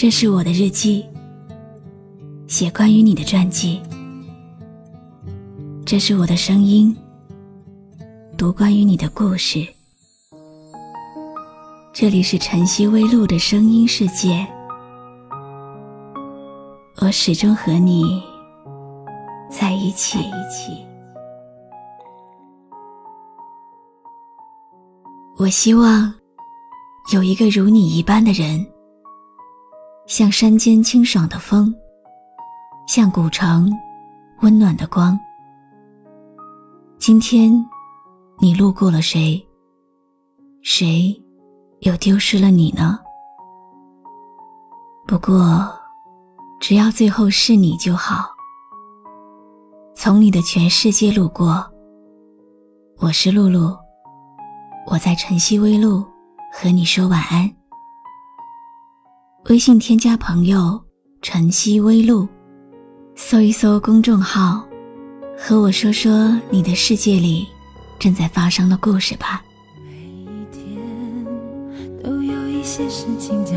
这是我的日记，写关于你的传记。这是我的声音，读关于你的故事。这里是晨曦微露的声音世界，我始终和你在一起。我希望有一个如你一般的人，像山间清爽的风，像古城温暖的光。今天，你路过了谁？谁又丢失了你呢？不过，只要最后是你就好。从你的全世界路过，我是露露。我在晨曦微露和你说晚安。微信添加朋友“晨曦微露”，搜一搜公众号，和我说说你的世界里正在发生的故事吧。每一天都有一些事情将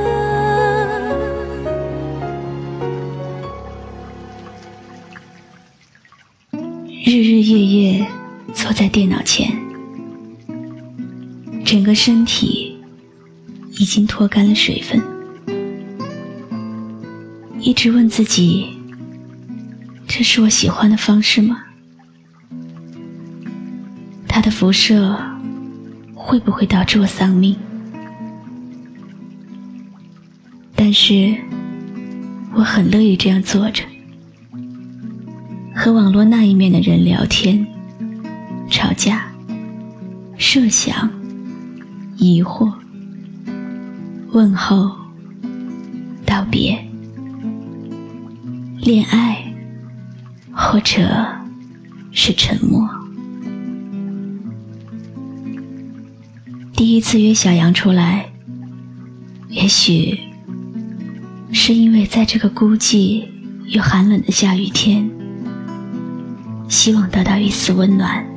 电脑前，整个身体已经脱干了水分，一直问自己：这是我喜欢的方式吗？它的辐射会不会导致我丧命？但是我很乐意这样坐着。和网络那一面的人聊天、吵架、设想、疑惑、问候、道别、恋爱，或者是沉默。第一次约小杨出来，也许是因为在这个孤寂又寒冷的下雨天。希望得到一丝温暖。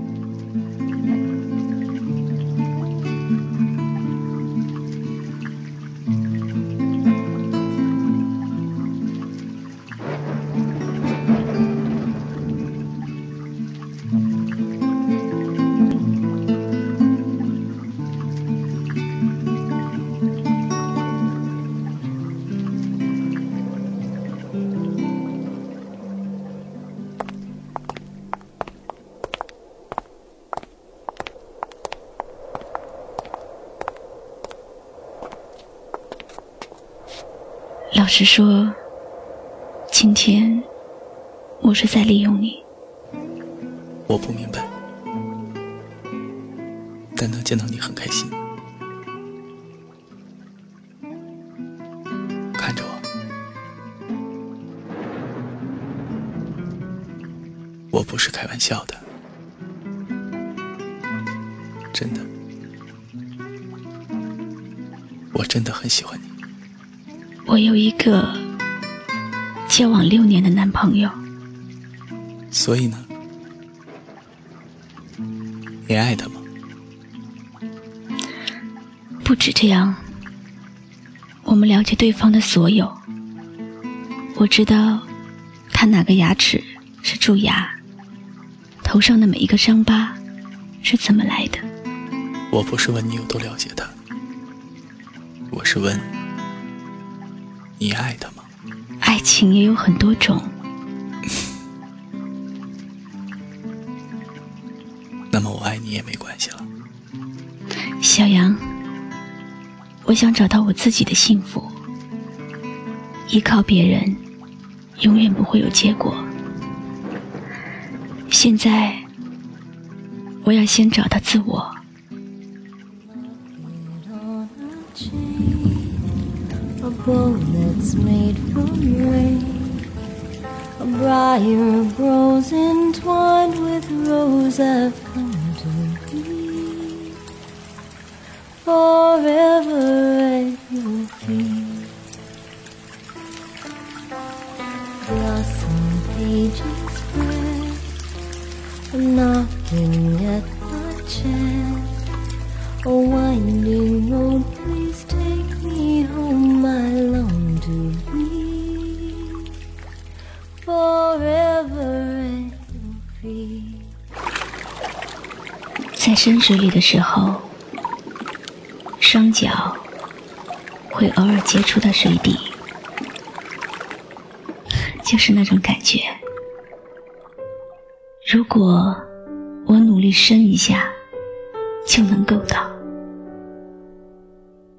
老实说，今天我是在利用你。我不明白，但能见到你很开心。看着我，我不是开玩笑的，真的，我真的很喜欢你。我有一个交往六年的男朋友，所以呢，你爱他吗？不止这样，我们了解对方的所有。我知道他哪个牙齿是蛀牙，头上的每一个伤疤是怎么来的。我不是问你有多了解他，我是问。你爱他吗？爱情也有很多种。那么我爱你也没关系了。小杨，我想找到我自己的幸福。依靠别人，永远不会有结果。现在，我要先找到自我。bow that's made from rain. A briar rose entwined with rose I've come to be. Forever at your feet, Blossom pages spread, a knocking forever in in 海在深水里的时候，双脚会偶尔接触到水底，就是那种感觉。如果我努力伸一下，就能够到，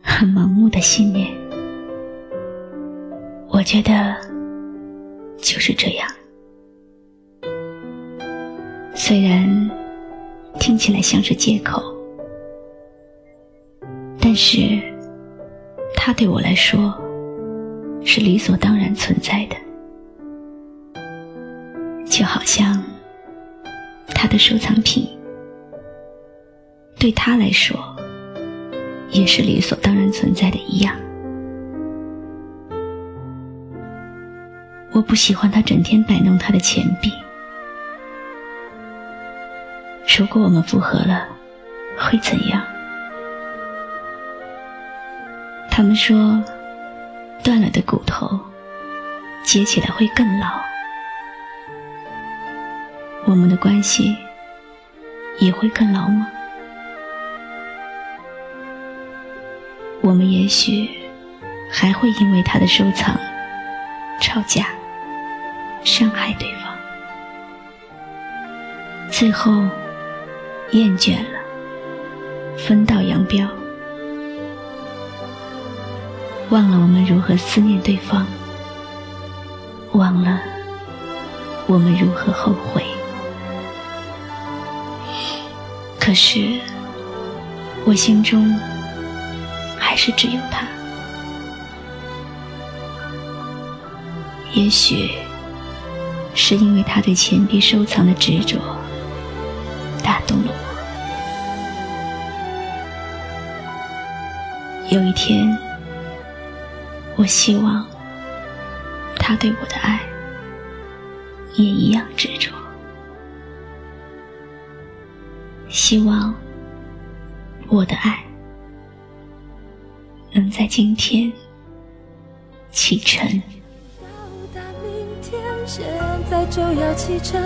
很盲目的信念。我觉得就是这样。虽然听起来像是借口，但是它对我来说是理所当然存在的，就好像。他的收藏品，对他来说也是理所当然存在的一样。我不喜欢他整天摆弄他的钱币。如果我们复合了，会怎样？他们说，断了的骨头接起来会更牢。我们的关系也会更牢吗？我们也许还会因为他的收藏吵架、伤害对方，最后厌倦了，分道扬镳，忘了我们如何思念对方，忘了我们如何后悔。可是，我心中还是只有他。也许是因为他对钱币收藏的执着打动了我。有一天，我希望他对我的爱也一样执着。希望我的爱能在今天启程。现在就要启程，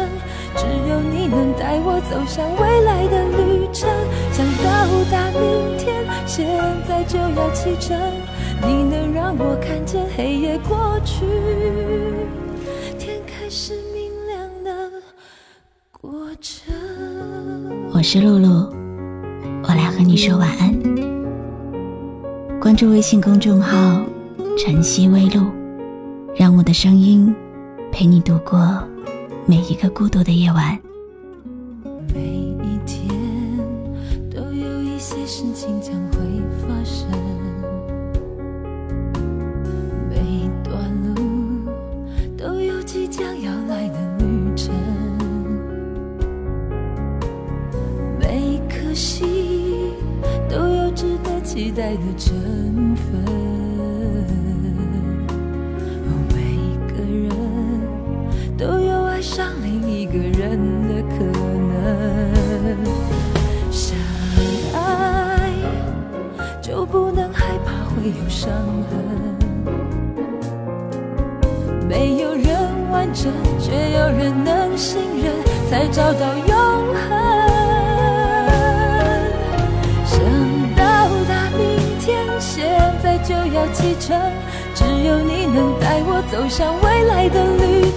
只有你能带我走向未来的旅程。想到达明天，现在就要启程，你能让我看见黑夜过去，天开始明亮的过程。我是露露，我来和你说晚安。关注微信公众号“晨曦微露”，让我的声音陪你度过每一个孤独的夜晚。每一天都有一些事情将会发生，每段路都有即将要来的旅程。每颗心都有值得期待的成分。个人的可能。相爱就不能害怕会有伤痕。没有人完整，却有人能信任，才找到永恒。想到达明天，现在就要启程，只有你能带我走向未来的旅